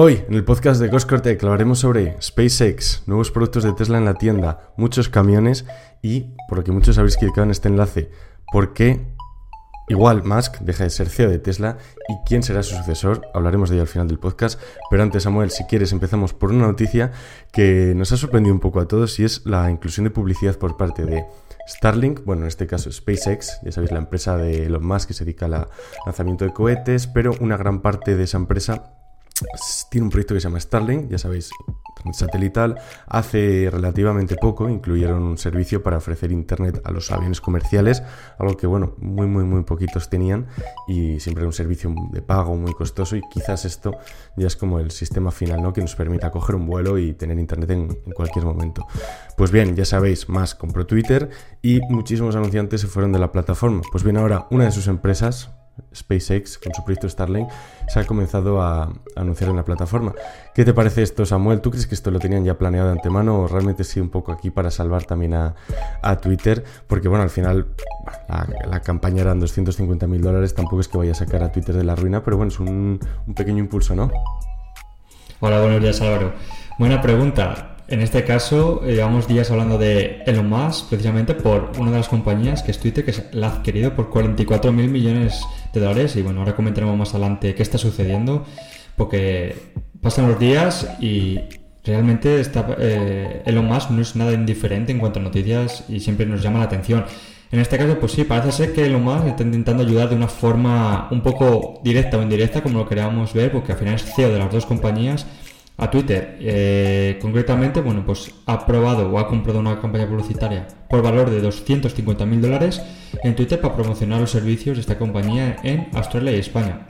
Hoy, en el podcast de Coscortec, hablaremos sobre SpaceX, nuevos productos de Tesla en la tienda, muchos camiones y, por lo que muchos habéis clicado en este enlace, por qué igual Musk deja de ser CEO de Tesla y quién será su sucesor. Hablaremos de ello al final del podcast. Pero antes, Samuel, si quieres, empezamos por una noticia que nos ha sorprendido un poco a todos y es la inclusión de publicidad por parte de Starlink, bueno, en este caso SpaceX, ya sabéis, la empresa de Elon Musk que se dedica al lanzamiento de cohetes, pero una gran parte de esa empresa tiene un proyecto que se llama Starlink, ya sabéis, satelital. Hace relativamente poco incluyeron un servicio para ofrecer internet a los aviones comerciales, algo que, bueno, muy, muy, muy poquitos tenían y siempre era un servicio de pago muy costoso y quizás esto ya es como el sistema final, ¿no? Que nos permita coger un vuelo y tener internet en, en cualquier momento. Pues bien, ya sabéis, más compró Twitter y muchísimos anunciantes se fueron de la plataforma. Pues bien, ahora una de sus empresas, SpaceX, con su proyecto Starlink, se ha comenzado a, anunciar en la plataforma. ¿Qué te parece esto, Samuel? ¿Tú crees que esto lo tenían ya planeado de antemano o realmente sí un poco aquí para salvar también a, Twitter? Porque bueno, al final la, campaña eran 250 mil dólares, tampoco es que vaya a sacar a Twitter de la ruina, pero bueno, es un, pequeño impulso, ¿no? Hola, buenos días Álvaro. Buena pregunta. En este caso, eh, llevamos días hablando de Elon Musk, precisamente por una de las compañías que es Twitter, que la ha adquirido por 44 mil millones de dólares. Y bueno, ahora comentaremos más adelante qué está sucediendo, porque pasan los días y realmente está, eh, Elon Musk no es nada indiferente en cuanto a noticias y siempre nos llama la atención. En este caso, pues sí, parece ser que Elon Musk está intentando ayudar de una forma un poco directa o indirecta, como lo queríamos ver, porque al final es CEO de las dos compañías a Twitter. Eh, concretamente, bueno, pues ha aprobado o ha comprado una campaña publicitaria por valor de 250 mil dólares en Twitter para promocionar los servicios de esta compañía en Australia y España.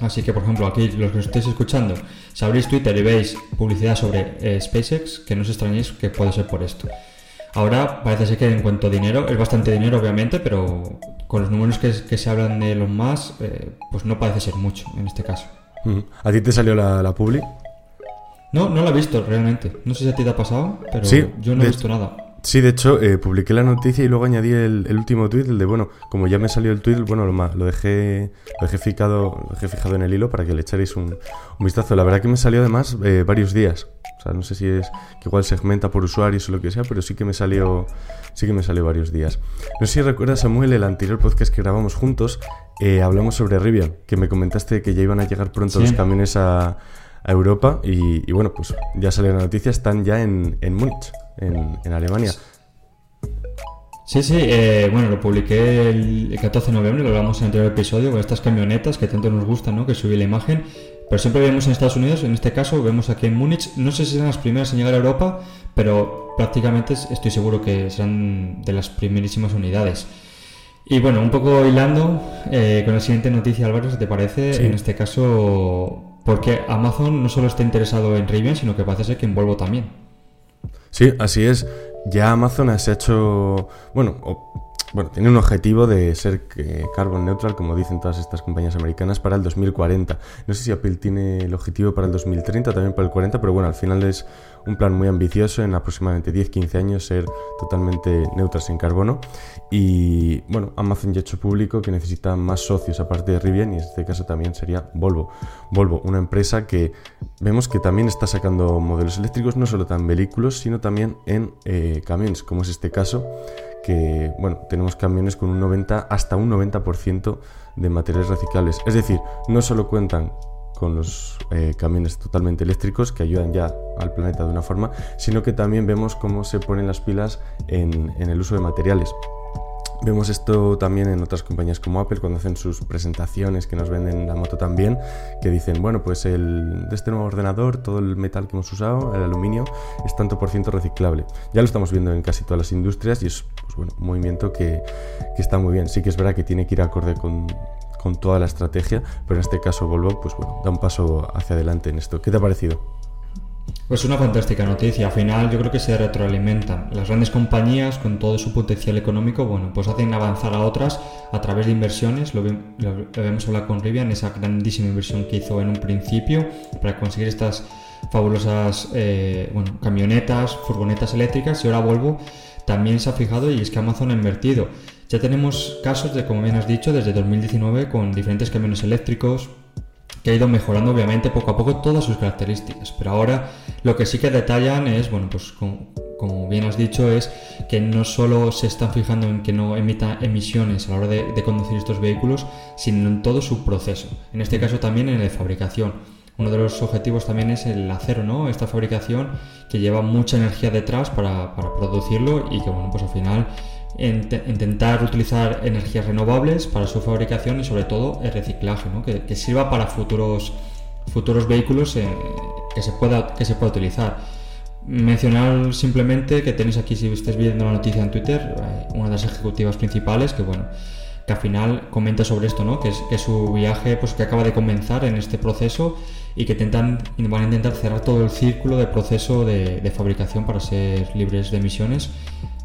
Así que, por ejemplo, aquí los que os estéis escuchando, si abrís Twitter y veis publicidad sobre eh, SpaceX, que no os extrañéis que puede ser por esto. Ahora parece ser que en cuanto a dinero, es bastante dinero obviamente, pero con los números que, se hablan de los más, eh, pues no parece ser mucho en este caso. ¿A ti te salió la, la publi? No, no la he visto realmente. No sé si a ti te ha pasado, pero yo no he visto nada. Sí, de hecho, eh, publiqué la noticia y luego añadí el, último tweet, el de, bueno, como ya me salió el tweet, bueno, lo, lo, dejé lo dejé, fijado, lo dejé fijado en el hilo para que le echaréis un, vistazo. La verdad que me salió además eh, varios días. O sea, no sé si es que igual segmenta por usuarios o lo que sea, pero sí que me salió, sí que me salió varios días. No sé si recuerdas, Samuel, el anterior podcast que grabamos juntos, eh, hablamos sobre Rivian, que me comentaste que ya iban a llegar pronto los camiones a a Europa y, bueno, pues ya salió la noticia, están ya en, en Múnich, en, Alemania. Sí, sí, eh, bueno, lo publiqué el 14 de noviembre, lo hablamos en el anterior episodio, con estas camionetas que tanto nos gustan, ¿no? Que subí la imagen, pero siempre vemos en Estados Unidos, en este caso vemos aquí en Múnich, no sé si serán las primeras en llegar a Europa, pero prácticamente estoy seguro que serán de las primerísimas unidades. Y bueno, un poco hilando eh, con la siguiente noticia, Álvaro, si te parece, en este caso porque Amazon no solo está interesado en Rivian, sino que parece ser que en Volvo también. Sí, así es. Ya Amazon se ha hecho, bueno, bueno, tiene un objetivo de ser eh, carbon neutral, como dicen todas estas compañías americanas, para el 2040. No sé si Apple tiene el objetivo para el 2030, también para el 40, pero bueno, al final es un plan muy ambicioso en aproximadamente 10-15 años ser totalmente neutras en carbono. Y bueno, Amazon ya hecho público que necesita más socios aparte de Rivian y en este caso también sería Volvo. Volvo, una empresa que vemos que también está sacando modelos eléctricos no solo en vehículos, sino también en eh, camiones, como es este caso que bueno, tenemos camiones con un 90 hasta un 90% de materiales reciclables. Es decir, no solo cuentan con los eh, camiones totalmente eléctricos que ayudan ya al planeta de una forma, sino que también vemos cómo se ponen las pilas en, en el uso de materiales. Vemos esto también en otras compañías como Apple cuando hacen sus presentaciones que nos venden la moto también, que dicen, bueno, pues el, de este nuevo ordenador, todo el metal que hemos usado, el aluminio, es tanto por ciento reciclable. Ya lo estamos viendo en casi todas las industrias y es pues bueno, un movimiento que, que está muy bien. Sí que es verdad que tiene que ir acorde con, con toda la estrategia, pero en este caso Volvo, pues bueno, da un paso hacia adelante en esto. ¿Qué te ha parecido? Pues una fantástica noticia. Al final yo creo que se retroalimentan. Las grandes compañías con todo su potencial económico, bueno, pues hacen avanzar a otras a través de inversiones. Lo, vemos hablar con Rivian, esa grandísima inversión que hizo en un principio para conseguir estas fabulosas eh, bueno, camionetas, furgonetas eléctricas y ahora Volvo también se ha fijado y es que Amazon ha invertido. Ya tenemos casos de, como bien has dicho, desde 2019 con diferentes camiones eléctricos, que ha ido mejorando obviamente poco a poco todas sus características, pero ahora lo que sí que detallan es, bueno, pues como, bien has dicho, es que no solo se están fijando en que no emita emisiones a la hora de, conducir estos vehículos, sino en todo su proceso, en este caso también en la fabricación. Uno de los objetivos también es el acero, ¿no? Esta fabricación que lleva mucha energía detrás para, producirlo y que, bueno, pues al final intentar utilizar energías renovables para su fabricación y sobre todo el reciclaje, ¿no? que, sirva para futuros, futuros vehículos eh, que, se pueda, que se pueda utilizar. Mencionar simplemente que tenéis aquí, si estáis viendo la noticia en Twitter, eh, una de las ejecutivas principales que, bueno, que al final comenta sobre esto, ¿no? que, es, que su viaje pues, que acaba de comenzar en este proceso y que intentan, van a intentar cerrar todo el círculo de proceso de, de fabricación para ser libres de emisiones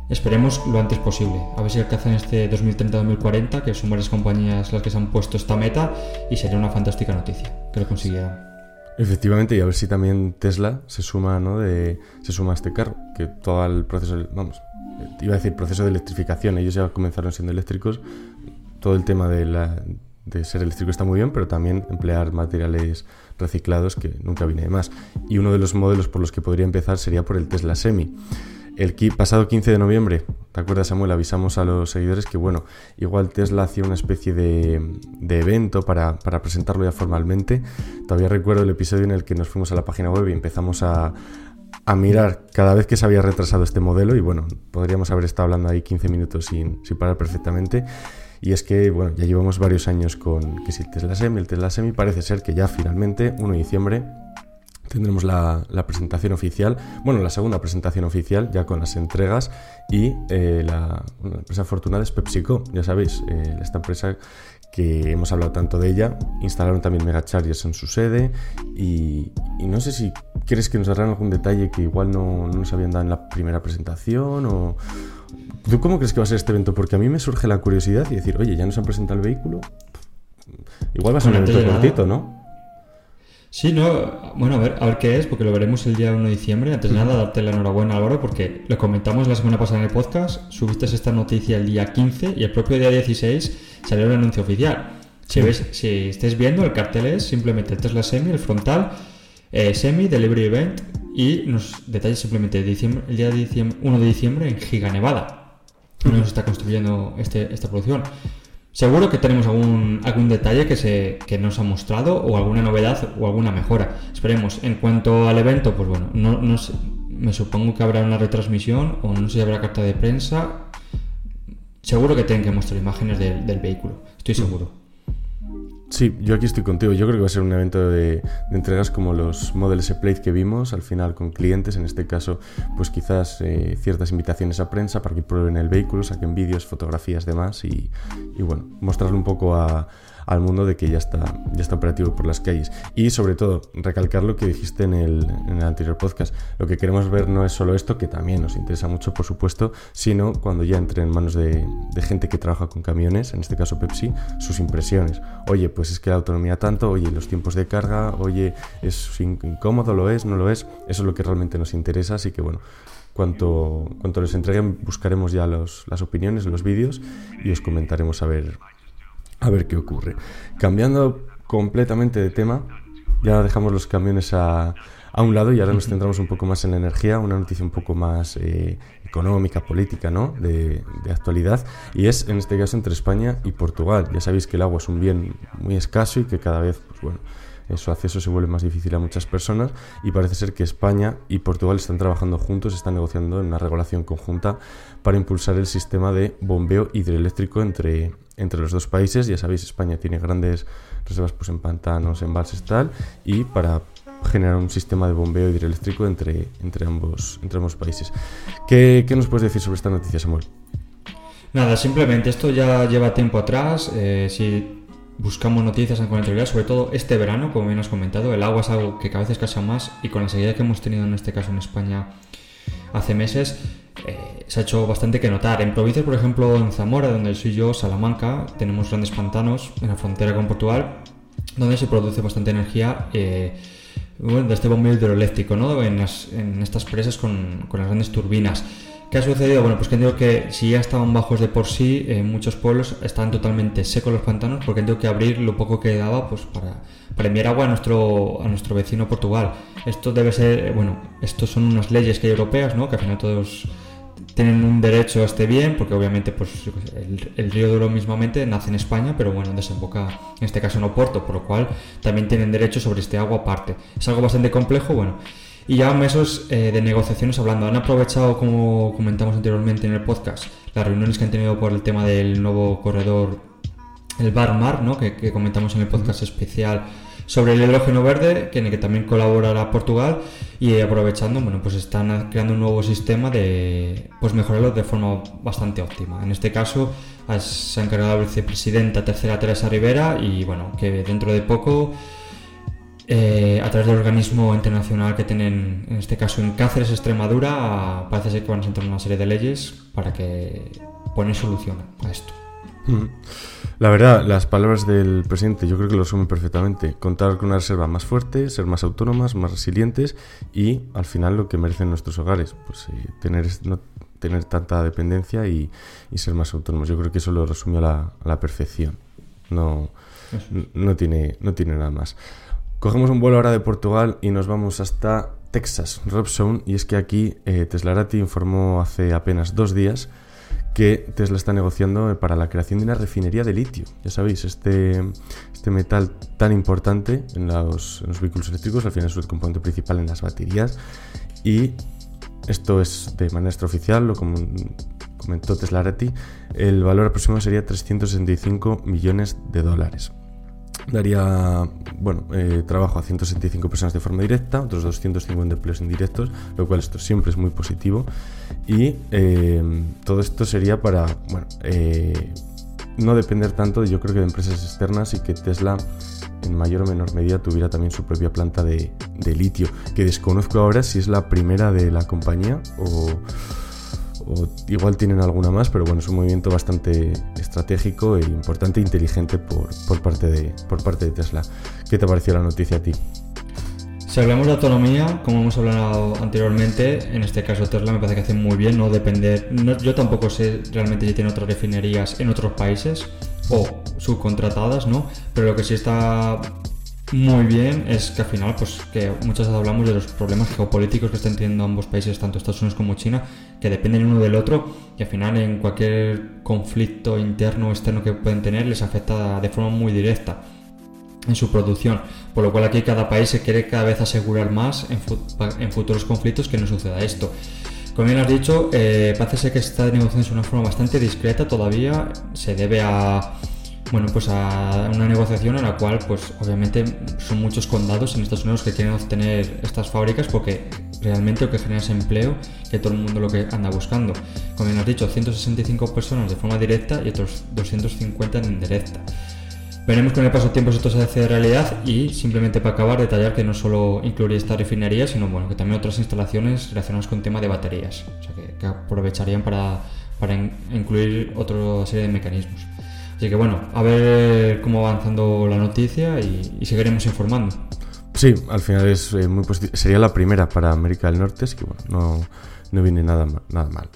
Esperemos lo antes posible. A ver si alcanzan este 2030-2040, que son varias compañías las que se han puesto esta meta, y sería una fantástica noticia que lo consiguieran. Efectivamente, y a ver si también Tesla se suma, ¿no? De, se suma a este carro, que todo el proceso, vamos, iba a decir proceso de electrificación, ellos ya comenzaron siendo eléctricos, todo el tema de, la, de ser eléctrico está muy bien, pero también emplear materiales reciclados que nunca viene de más. Y uno de los modelos por los que podría empezar sería por el Tesla Semi el pasado 15 de noviembre, ¿te acuerdas Samuel? Avisamos a los seguidores que, bueno, igual Tesla hacía una especie de, evento para, presentarlo ya formalmente. Todavía recuerdo el episodio en el que nos fuimos a la página web y empezamos a, mirar cada vez que se había retrasado este modelo y, bueno, podríamos haber estado hablando ahí 15 minutos sin, parar perfectamente. Y es que, bueno, ya llevamos varios años con que si el Tesla Semi, el Tesla Semi parece ser que ya finalmente, 1 de diciembre, tendremos la, presentación oficial, bueno, la segunda presentación oficial ya con las entregas y eh, la, empresa afortunada es PepsiCo, ya sabéis, eh, esta empresa que hemos hablado tanto de ella, instalaron también megachargers en su sede y, no sé si quieres que nos darán algún detalle que igual no, nos habían dado en la primera presentación o... ¿Tú cómo crees que va a ser este evento? Porque a mí me surge la curiosidad y decir, oye, ya nos han presentado el vehículo. Igual va a ser un evento cortito, ¿no? Sí, no, bueno, a ver, a ver qué es, porque lo veremos el día 1 de diciembre. Antes de nada, darte la enhorabuena, Álvaro, porque lo comentamos la semana pasada en el podcast, subiste esta noticia el día 15 y el propio día 16 salió el anuncio oficial. Si, ves, si estáis viendo, el cartel es simplemente Tesla Semi, el frontal, eh, Semi, Delivery Event y nos detalles simplemente diciembre, el día 1 de diciembre en Giga Nevada. donde Nos está construyendo este, esta producción. Seguro que tenemos algún, algún detalle que, se, que nos ha mostrado o alguna novedad o alguna mejora. Esperemos. En cuanto al evento, pues bueno, no, no me supongo que habrá una retransmisión o no sé si habrá carta de prensa. Seguro que tienen que mostrar imágenes del vehículo, estoy seguro. Sí, yo aquí estoy contigo. Yo creo que va a ser un evento de, entregas como los Model S Plate que vimos, al final con clientes, en este caso, pues quizás eh, ciertas invitaciones a prensa para que prueben el vehículo, saquen vídeos, fotografías, demás y, y bueno, mostrarle un poco a, al mundo de que ya está, ya está operativo por las calles. Y sobre todo, recalcar lo que dijiste en el, en el anterior podcast. Lo que queremos ver no es solo esto, que también nos interesa mucho, por supuesto, sino cuando ya entre en manos de, gente que trabaja con camiones, en este caso Pepsi, sus impresiones. Oye, pues es que la autonomía tanto, oye, los tiempos de carga, oye, es incómodo, lo es, no lo es. Eso es lo que realmente nos interesa, así que bueno, cuanto, cuanto les entreguen buscaremos ya los, las opiniones, los vídeos y os comentaremos a ver a ver qué ocurre. Cambiando completamente de tema, ya dejamos los camiones a, a un lado y ahora nos centramos un poco más en la energía, una noticia un poco más eh, económica, política, ¿no? De, de, actualidad. Y es en este caso entre España y Portugal. Ya sabéis que el agua es un bien muy escaso y que cada vez, pues bueno, su acceso se vuelve más difícil a muchas personas y parece ser que España y Portugal están trabajando juntos, están negociando en una regulación conjunta para impulsar el sistema de bombeo hidroeléctrico entre, entre los dos países. Ya sabéis, España tiene grandes reservas pues, en pantanos, embalses tal, y para generar un sistema de bombeo hidroeléctrico entre, entre, ambos, entre ambos países. ¿Qué, ¿Qué, nos puedes decir sobre esta noticia, Samuel? Nada, simplemente esto ya lleva tiempo atrás. Eh, si buscamos noticias en conectividad, sobre todo este verano, como bien has comentado, el agua es algo que cada vez escasea más y con la seguida que hemos tenido en este caso en España hace meses, eh, se ha hecho bastante que notar. En provincias, por ejemplo, en Zamora, donde soy yo, Salamanca, tenemos grandes pantanos en la frontera con Portugal, donde se produce bastante energía eh, de este bombeo hidroeléctrico, ¿no? en, estas presas con, con las grandes turbinas. ¿Qué ha sucedido? Bueno, pues que digo que si ya estaban bajos de por sí, en muchos pueblos están totalmente secos los pantanos porque tengo que abrir lo poco que daba pues para, para enviar agua a nuestro, a nuestro vecino Portugal. Esto debe ser, bueno, estos son unas leyes que hay europeas, ¿no? Que al final todos tienen un derecho a este bien, porque obviamente pues, el, río Duro mismamente nace en España, pero bueno, desemboca en este caso en Oporto, por lo cual también tienen derecho sobre este agua aparte. Es algo bastante complejo, bueno. Y ya meses eh, de negociaciones hablando. Han aprovechado, como comentamos anteriormente en el podcast, las reuniones que han tenido por el tema del nuevo corredor, el Bar Mar, ¿no? que, que comentamos en el podcast especial sobre el hidrógeno verde, en el que también colaborará Portugal y aprovechando, bueno, pues están creando un nuevo sistema de pues mejorarlo de forma bastante óptima. En este caso se ha encargado la vicepresidenta tercera Teresa Rivera y bueno, que dentro de poco eh, a través del organismo internacional que tienen, en este caso en Cáceres, Extremadura, parece ser que van a entrar una serie de leyes para que ponen solución a esto. La verdad, las palabras del presidente yo creo que lo resumen perfectamente. Contar con una reserva más fuerte, ser más autónomas, más resilientes y al final lo que merecen nuestros hogares, pues eh, tener, no tener tanta dependencia y, ser más autónomos. Yo creo que eso lo resumió a la, perfección. No, no, tiene, no tiene nada más. Cogemos un vuelo ahora de Portugal y nos vamos hasta Texas, Robson, y es que aquí eh, Teslarati informó hace apenas dos días que Tesla está negociando para la creación de una refinería de litio. Ya sabéis, este, este metal tan importante en los, vehículos eléctricos, al final es el componente principal en las baterías. Y esto es de manera extraoficial, lo comentó Tesla Rati, el valor aproximado sería 365 millones de dólares daría bueno, eh, trabajo a 175 personas de forma directa, otros 250 empleos indirectos, lo cual esto siempre es muy positivo. Y eh, todo esto sería para bueno, eh, no depender tanto, yo creo que de empresas externas y que Tesla en mayor o menor medida tuviera también su propia planta de, de litio, que desconozco ahora si es la primera de la compañía o o igual tienen alguna más, pero bueno, es un movimiento bastante estratégico e importante e inteligente por, por, parte de, por parte de Tesla. ¿Qué te pareció la noticia a ti? Si hablamos de autonomía, como hemos hablado anteriormente, en este caso Tesla me parece que hace muy bien no depender. yo tampoco sé realmente si tiene otras refinerías en otros países o subcontratadas, ¿no? Pero lo que sí está muy bien es que al final, pues que muchas veces hablamos de los problemas geopolíticos que están teniendo ambos países, tanto Estados Unidos como China, que dependen uno del otro y al final en cualquier conflicto interno o externo que pueden tener les afecta de forma muy directa en su producción, por lo cual aquí cada país se quiere cada vez asegurar más en, futuros conflictos que no suceda esto. Como bien has dicho, eh, parece ser que está negociando de una forma bastante discreta todavía, se debe a bueno, pues a una negociación en la cual, pues obviamente son muchos condados en Estados Unidos que quieren obtener estas fábricas porque realmente lo que genera es empleo, que todo el mundo lo que anda buscando. Como bien has dicho, 165 personas de forma directa y otros 250 en indirecta. Veremos con el paso del tiempo esto se hace realidad y simplemente para acabar detallar que no solo incluiría esta refinería, sino bueno, que también otras instalaciones relacionadas con el tema de baterías, o sea que, aprovecharían para, para incluir otra serie de mecanismos. Así que bueno, a ver cómo va avanzando la noticia y, seguiremos informando. Sí, al final es eh, muy. Sería la primera para América del Norte, así que bueno, no, no viene nada, nada mal.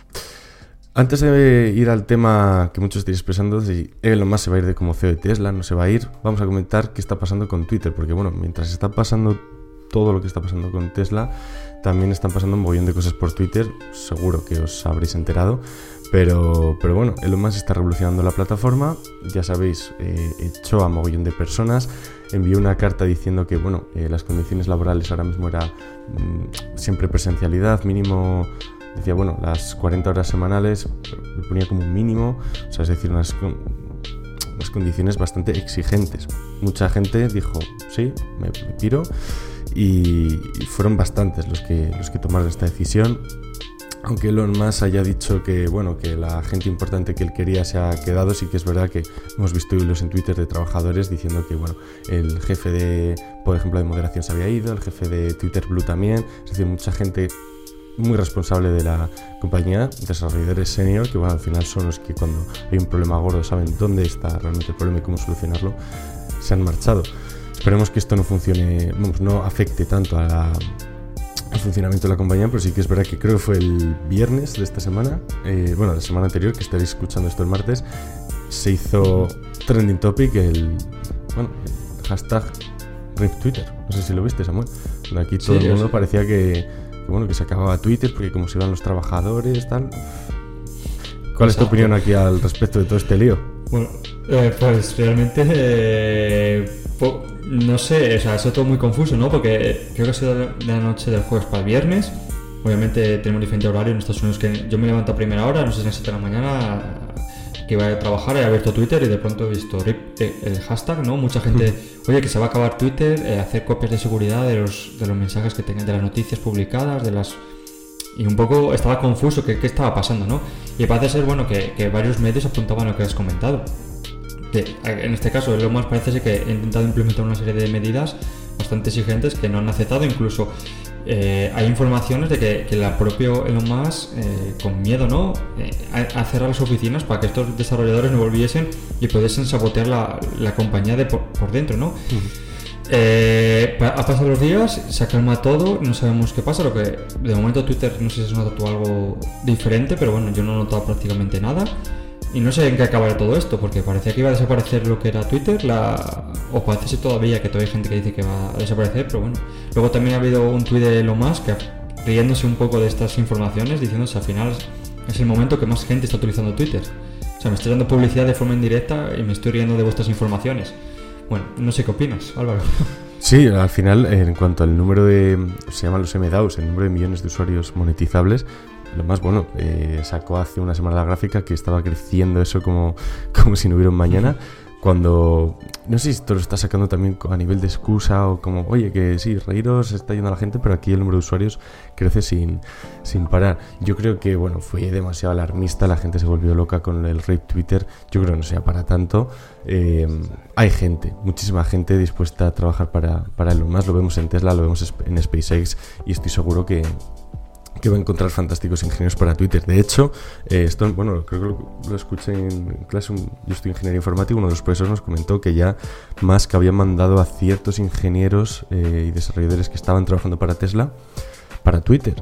Antes de ir al tema que muchos estáis expresando, si Elon Musk se va a ir de como CEO de Tesla, no se va a ir, vamos a comentar qué está pasando con Twitter, porque bueno, mientras está pasando todo lo que está pasando con Tesla, también están pasando un montón de cosas por Twitter, seguro que os habréis enterado, pero, pero bueno, Elon Musk está revolucionando la plataforma, ya sabéis, eh, echó a mogollón de personas, envió una carta diciendo que bueno, eh, las condiciones laborales ahora mismo era mm, siempre presencialidad, mínimo, decía bueno, las 40 horas semanales, me ponía como un mínimo, o sea, es decir, unas, unas condiciones bastante exigentes. Mucha gente dijo, sí, me, me piro, y, y fueron bastantes los que, los que tomaron esta decisión aunque Elon Musk haya dicho que bueno que la gente importante que él quería se ha quedado, sí que es verdad que hemos visto hilos en Twitter de trabajadores diciendo que bueno el jefe de por ejemplo de moderación se había ido, el jefe de Twitter Blue también, es decir mucha gente muy responsable de la compañía, desarrolladores senior, que bueno, al final son los que cuando hay un problema gordo saben dónde está realmente el problema y cómo solucionarlo, se han marchado. Esperemos que esto no funcione, vamos, no afecte tanto a la el funcionamiento de la compañía, pero sí que es verdad que creo que fue el viernes de esta semana, eh, bueno, la semana anterior, que estaréis escuchando esto el martes, se hizo trending topic el, bueno, el hashtag RIP Twitter. No sé si lo viste, Samuel. Aquí todo el mundo parecía que, bueno, que se acababa Twitter porque como se iban los trabajadores, tal. ¿Cuál es tu opinión aquí al respecto de todo este lío? Bueno, eh, pues realmente eh, no sé, o sea, es todo muy confuso, ¿no? Porque creo que ha sido de la noche del jueves para el viernes. Obviamente tenemos diferente horario en Estados Unidos que yo me levanto a primera hora, no sé si a 7 de la mañana, que iba a trabajar, he abierto Twitter y de pronto he visto eh, el hashtag, ¿no? Mucha gente, oye, que se va a acabar Twitter, hacer copias de seguridad de los, de los mensajes que tengan, de las noticias publicadas, de las y un poco estaba confuso qué, qué estaba pasando, ¿no? Y parece ser, bueno, que, que, varios medios apuntaban lo que has comentado. Que, en este caso, lo más parece ser que he intentado implementar una serie de medidas bastante exigentes que no han aceptado, incluso eh, hay informaciones de que, que la propio Elon Musk, eh, con miedo, ¿no? Eh, a, cerrar las oficinas para que estos desarrolladores no volviesen y pudiesen sabotear la, la compañía de por, por dentro, ¿no? Eh, ha pasado los días, se calma todo, no sabemos qué pasa. Lo que de momento Twitter no sé si has notado algo diferente, pero bueno, yo no he notado prácticamente nada. Y no sé en qué acabará todo esto, porque parecía que iba a desaparecer lo que era Twitter, la... o parece todavía que todavía hay gente que dice que va a desaparecer, pero bueno. Luego también ha habido un tuit de Elon Musk riéndose un poco de estas informaciones, diciéndose al final es el momento que más gente está utilizando Twitter. O sea, me estoy dando publicidad de forma indirecta y me estoy riendo de vuestras informaciones. Bueno, no sé qué opinas, Álvaro. Sí, al final, en cuanto al número de. Se llaman los MDAOs, el número de millones de usuarios monetizables. Lo más bueno, eh, sacó hace una semana la gráfica que estaba creciendo eso como, como si no hubiera un mañana cuando, no sé si esto lo está sacando también a nivel de excusa o como, oye, que sí, reíros está yendo a la gente, pero aquí el número de usuarios crece sin, sin parar. Yo creo que, bueno, fue demasiado alarmista, la gente se volvió loca con el rape Twitter, yo creo que no sea para tanto. Eh, hay gente, muchísima gente dispuesta a trabajar para, para Elon Musk, lo vemos en Tesla, lo vemos en SpaceX y estoy seguro que, que va a encontrar fantásticos ingenieros para Twitter. De hecho, eh, esto, bueno, creo que lo, escuché en clase, yo estoy ingeniero informático, uno de los profesores nos comentó que ya Musk había mandado a ciertos ingenieros eh, y desarrolladores que estaban trabajando para Tesla, para Twitter.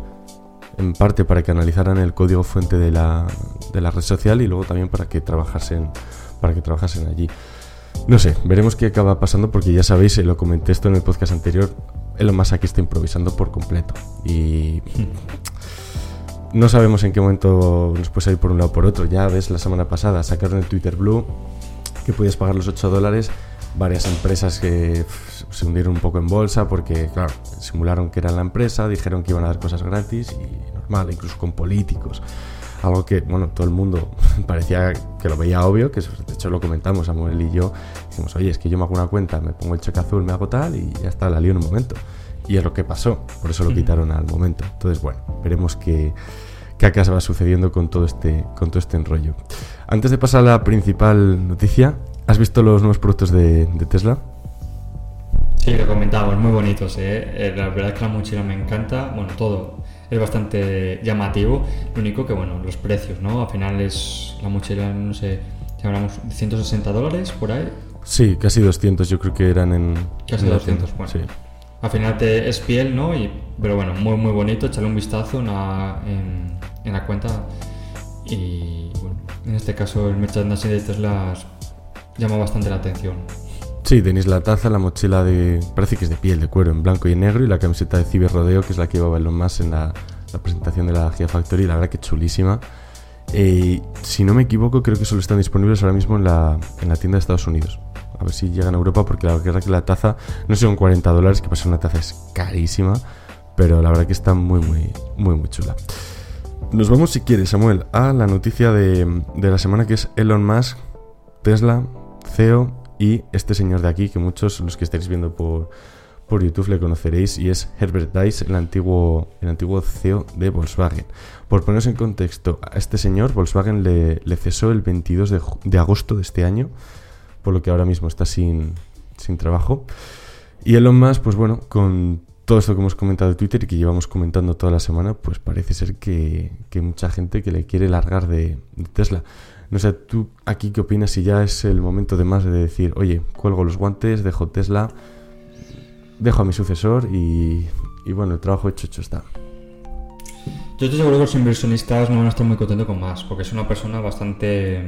En parte para que analizaran el código fuente de la, de la red social y luego también para que trabajasen, para que trabajasen allí. No sé, veremos qué acaba pasando porque ya sabéis, eh, lo comenté esto en el podcast anterior, Elon Musk aquí está improvisando por completo. Y no sabemos en qué momento nos puede salir por un lado o por otro. Ya ves, la semana pasada sacaron el Twitter Blue que podías pagar los 8 dólares. Varias empresas que se hundieron un poco en bolsa porque, claro, simularon que era la empresa, dijeron que iban a dar cosas gratis y normal, incluso con políticos. Algo que, bueno, todo el mundo parecía que lo veía obvio, que de hecho lo comentamos Samuel y yo. Dijimos, oye, es que yo me hago una cuenta, me pongo el cheque azul, me hago tal y ya está, la lío en un momento. Y es lo que pasó, por eso lo quitaron al momento. Entonces, bueno, veremos qué, qué acá va sucediendo con todo, este, con todo este enrollo. Antes de pasar a la principal noticia, ¿has visto los nuevos productos de, de Tesla? Sí, lo comentamos, muy bonitos. ¿eh? eh la verdad es que la mochila me encanta. Bueno, todo es bastante llamativo. Lo único que, bueno, los precios, ¿no? Al final es la mochila, no sé, si hablamos de 160 dólares por ahí. Sí, casi 200, yo creo que eran en. Casi 200, bueno. Sí. Al final te, es piel, ¿no? Y, pero bueno, muy, muy bonito. Echarle un vistazo en, en, la cuenta. Y bueno, en este caso el merchandising de Tesla llama bastante la atención. Sí, tenéis la taza, la mochila de. parece que es de piel, de cuero, en blanco y negro, y la camiseta de Ciber Rodeo, que es la que llevaba Elon Musk en la, presentación de la Gigafactory, la verdad que chulísima. Eh, si no me equivoco, creo que solo están disponibles ahora mismo en la, en la tienda de Estados Unidos. A ver si llegan a Europa, porque la verdad que la taza, no son 40 dólares, que para ser una taza es carísima, pero la verdad que está muy, muy, muy, muy chula. Nos vamos, si quieres, Samuel, a la noticia de, de la semana que es Elon Musk, Tesla, CEO y este señor de aquí, que muchos los que estáis viendo por, por YouTube le conoceréis, y es Herbert Dice, el antiguo, el antiguo CEO de Volkswagen. Por poneros en contexto, a este señor Volkswagen le, cesó el 22 de, de, agosto de este año, por lo que ahora mismo está sin, sin trabajo. Y Elon Musk, pues bueno, con todo esto que hemos comentado en Twitter y que llevamos comentando toda la semana, pues parece ser que, que mucha gente que le quiere largar de, de Tesla. No sé, tú aquí qué opinas si ya es el momento de más de decir, oye, cuelgo los guantes, dejo Tesla, dejo a mi sucesor y, y bueno, el trabajo hecho, hecho está. Yo estoy seguro que los inversionistas no van a estar muy contentos con más, porque es una persona bastante.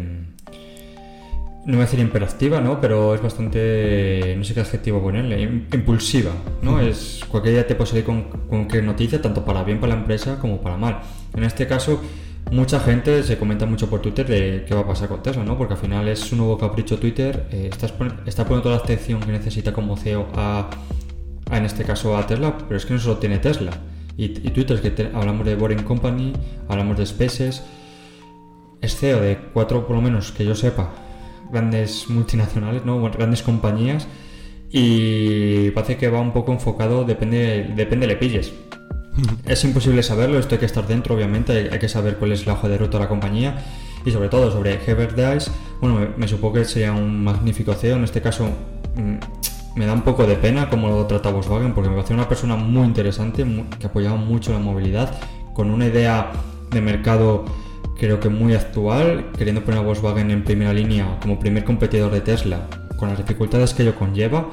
No voy a decir imperactiva, ¿no? Pero es bastante. No sé qué adjetivo ponerle. im- Impulsiva, ¿no? Es. Cualquier día te con, con cualquier noticia, tanto para bien para la empresa como para mal. En este caso, mucha gente se comenta mucho por Twitter de qué va a pasar con Tesla, ¿no? Porque al final es un nuevo capricho Twitter. eh, está poniendo toda la atención que necesita como CEO a, en este caso a Tesla, pero es que no solo tiene Tesla. Y, Twitter, que te- hablamos de Boring Company, hablamos de Spaces, es CEO de cuatro, por lo menos que yo sepa, grandes multinacionales, ¿no? Grandes compañías, y parece que va un poco enfocado, depende, depende le pilles. Es imposible saberlo, esto hay que estar dentro, obviamente, hay, que saber cuál es la hoja de ruta de la compañía y sobre todo sobre Herbert Dice. Bueno, me, me supongo que sería un magnífico CEO, en este caso mm, me da un poco de pena cómo lo trata Volkswagen porque me parece una persona muy interesante, que apoyaba mucho la movilidad, con una idea de mercado creo que muy actual, queriendo poner a Volkswagen en primera línea como primer competidor de Tesla, con las dificultades que ello conlleva.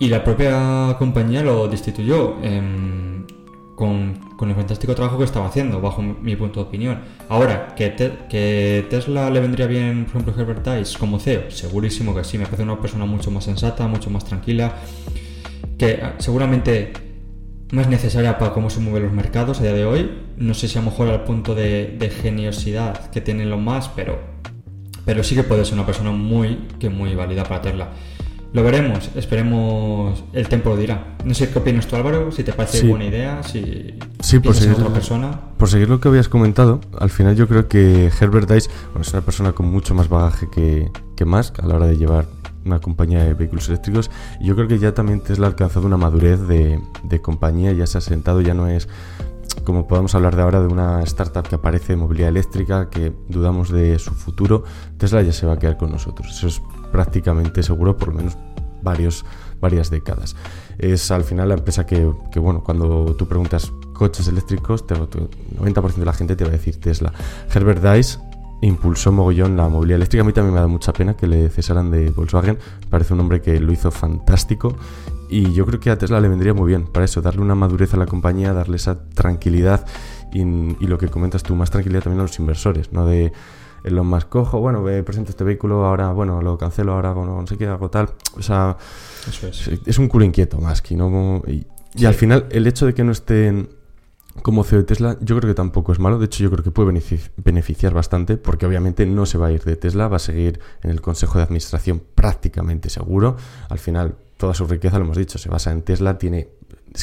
Y la propia compañía lo destituyó em, con, el fantástico trabajo que estaba haciendo, bajo mi punto de opinión. Ahora, ¿que, Te- Tesla le vendría bien, por ejemplo, Herbert Dice como CEO? Segurísimo que sí, me parece una persona mucho más sensata, mucho más tranquila, que ah, seguramente más necesaria para cómo se mueven los mercados a día de hoy. No sé si a lo mejor al punto de, de geniosidad que tienen los más, pero, pero sí que puede ser una persona muy, que muy válida para Tesla. Lo veremos, esperemos, el tiempo lo dirá. No sé qué opinas tú Álvaro, si te parece Sí. buena idea, si Sí, por seguir- otra persona. Por seguir lo que habías comentado, al final yo creo que Herbert Dice bueno, es una persona con mucho más bagaje que, que Musk a la hora de llevar una compañía de vehículos eléctricos. Y yo creo que ya también Tesla ha alcanzado una madurez de, de compañía, ya se ha sentado, ya no es como podemos hablar de ahora de una startup que aparece de movilidad eléctrica, que dudamos de su futuro. Tesla ya se va a quedar con nosotros. Eso es prácticamente seguro, por lo menos varias décadas. Es al final la empresa que, que, bueno, cuando tú preguntas coches eléctricos, te- 90% de la gente te va a decir Tesla. Herbert Dice impulsó mogollón la movilidad eléctrica. A mí también me da mucha pena que le cesaran de Volkswagen. Parece un hombre que lo hizo fantástico. Y yo creo que a Tesla le vendría muy bien para eso, darle una madurez a la compañía, darle esa tranquilidad y, y lo que comentas tú, más tranquilidad también a los inversores, no de lo más cojo, bueno, presento este vehículo, ahora, bueno, lo cancelo, ahora hago no sé qué, hago tal. O sea, Eso es. un culo inquieto más que no. Y, y al final, el hecho de que no estén como CEO de Tesla, yo creo que tampoco es malo. De hecho, yo creo que puede benefici- beneficiar bastante, porque obviamente no se va a ir de Tesla, va a seguir en el consejo de administración prácticamente seguro. Al final, toda su riqueza, lo hemos dicho, se basa en Tesla. Tiene.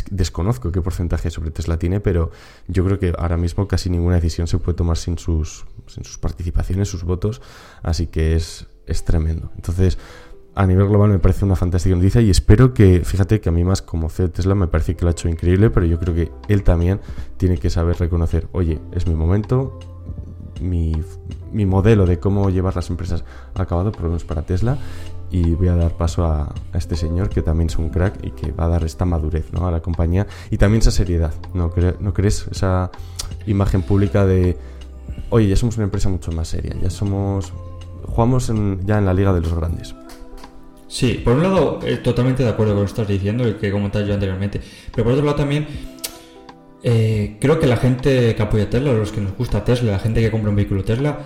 Desconozco qué porcentaje sobre Tesla tiene, pero yo creo que ahora mismo casi ninguna decisión se puede tomar sin sus, sin sus participaciones, sus votos. Así que es, es tremendo. Entonces, a nivel global me parece una fantástica noticia y espero que, fíjate que a mí más como CEO de Tesla me parece que lo ha hecho increíble, pero yo creo que él también tiene que saber reconocer, oye, es mi momento, mi, mi modelo de cómo llevar las empresas ha acabado, por lo menos para Tesla, y voy a dar paso a, este señor que también es un crack y que va a dar esta madurez ¿no? a la compañía y también esa seriedad, ¿no, ¿no crees? Esa imagen pública de, oye, ya somos una empresa mucho más seria, ya somos, jugamos ya en la liga de los grandes. Sí, por un lado, eh, totalmente de acuerdo con lo que estás diciendo y que comentaba yo anteriormente. Pero por otro lado también, eh, creo que la gente que apoya Tesla, los que nos gusta Tesla, la gente que compra un vehículo Tesla,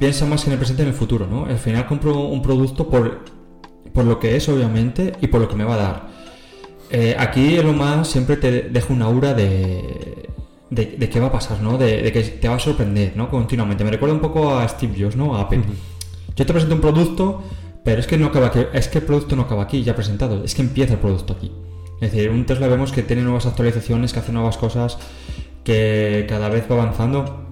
piensa más en el presente y en el futuro, ¿no? Al final compro un producto por, por lo que es, obviamente, y por lo que me va a dar. Eh, aquí Elon Musk siempre te deja una aura de, de, de qué va a pasar, ¿no? De, de que te va a sorprender, ¿no? Continuamente. Me recuerda un poco a Steve Jobs, ¿no? A Apple. Yo te presento un producto, pero es que no acaba aquí. Es que el producto no acaba aquí, ya presentado. Es que empieza el producto aquí. Es decir, un Tesla vemos que tiene nuevas actualizaciones, que hace nuevas cosas, que cada vez va avanzando.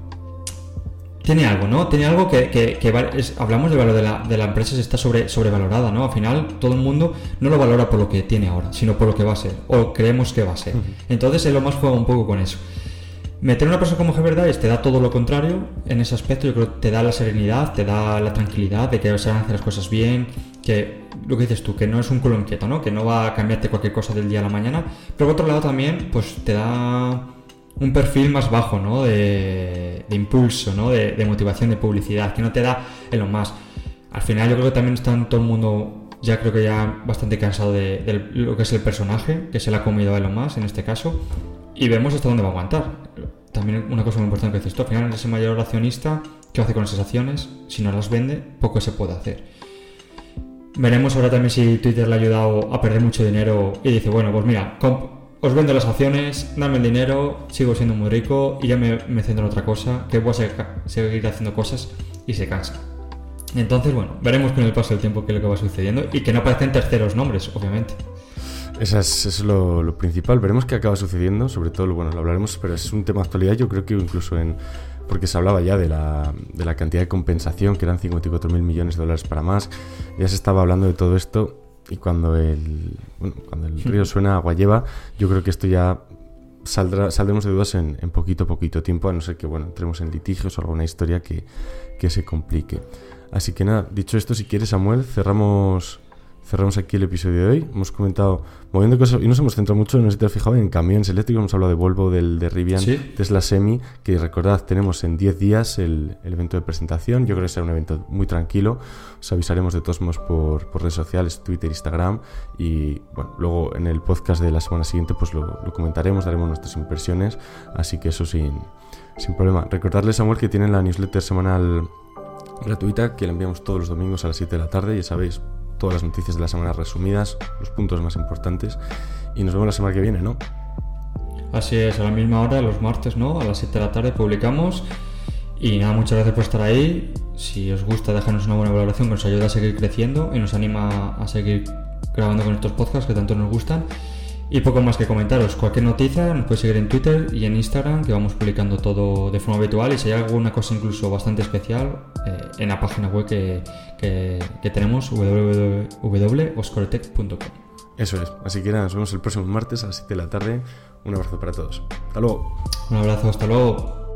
Tiene algo, ¿no? Tiene algo que, que- que va- es- hablamos del valor de la, de la empresa, está sobre, sobrevalorada, ¿no? Al final todo el mundo no lo valora por lo que tiene ahora, sino por lo que va a ser, o creemos que va a ser. Entonces Elon Musk juega un poco con eso. Meter a una persona como Herbert Dice te da todo lo contrario en ese aspecto. Yo creo que te da la serenidad, te da la tranquilidad de que se van a hacer las cosas bien, que lo que dices tú, que no es un culo inquieto, ¿no? Que no va a cambiarte cualquier cosa del día a la mañana. Pero por otro lado también, pues te da un perfil más bajo, ¿no? De, impulso, ¿no? De, motivación, de publicidad, que no te da en lo más. Al final yo creo que también está todo el mundo ya creo que ya bastante cansado de, lo que es el personaje, que se le ha comido a Elon Musk en este caso, y vemos hasta dónde va a aguantar. También una cosa muy importante que dices esto, al final es el mayor accionista, ¿qué hace con esas acciones? Si no las vende, poco se puede hacer. Veremos ahora también si Twitter le ha ayudado a perder mucho dinero y dice, bueno, pues mira, os vendo las acciones, dame el dinero, sigo siendo muy rico y ya me, centro en otra cosa, que voy a seguir haciendo cosas y se cansa. Entonces, bueno, veremos con el paso del tiempo qué es lo que va sucediendo y que no aparecen terceros nombres, obviamente. Eso es, lo, principal. Veremos qué acaba sucediendo. Sobre todo, bueno, lo hablaremos, pero es un tema de actualidad. Yo creo que incluso en. Porque se hablaba ya de la, de la cantidad de compensación, que eran 54 mil millones de dólares para más. Ya se estaba hablando de todo esto. Y cuando el, bueno, cuando el río suena, agua lleva. Yo creo que esto ya saldrá, saldremos de dudas en, en poquito, poquito tiempo. A no ser que, bueno, entremos en litigios o alguna historia que, que se complique. Así que nada, dicho esto, si quieres, Samuel, cerramos cerramos aquí el episodio de hoy. Hemos comentado moviendo cosas y nos hemos centrado mucho, no sé si te has fijado, en camiones eléctricos. Hemos hablado de Volvo, del de Rivian, Tesla Semi, que recordad, tenemos en 10 días el, evento de presentación. Yo creo que será un evento muy tranquilo. Os avisaremos de todos modos por, redes sociales, Twitter, Instagram. Y bueno, luego en el podcast de la semana siguiente pues lo, comentaremos, daremos nuestras impresiones. Así que eso sin, sin problema. Recordarles, Samuel, que tienen la newsletter semanal gratuita que la enviamos todos los domingos a las 7 de la tarde. Ya sabéis, las noticias de la semana resumidas, los puntos más importantes. Y nos vemos la semana que viene, ¿no? Así es, a la misma hora, los martes, ¿no? A las 7 de la tarde publicamos. Y nada, muchas gracias por estar ahí. Si os gusta, déjanos una buena valoración que nos ayuda a seguir creciendo y nos anima a seguir grabando con estos podcasts que tanto nos gustan. Y poco más que comentaros. Cualquier noticia nos podéis seguir en Twitter y en Instagram, que vamos publicando todo de forma habitual. Y si hay alguna cosa incluso bastante especial, eh, en la página web que, que, que tenemos, www.oscortec.com. Eso es. Así que nada, nos vemos el próximo martes a las 7 de la tarde. Un abrazo para todos. Hasta luego. Un abrazo, hasta luego.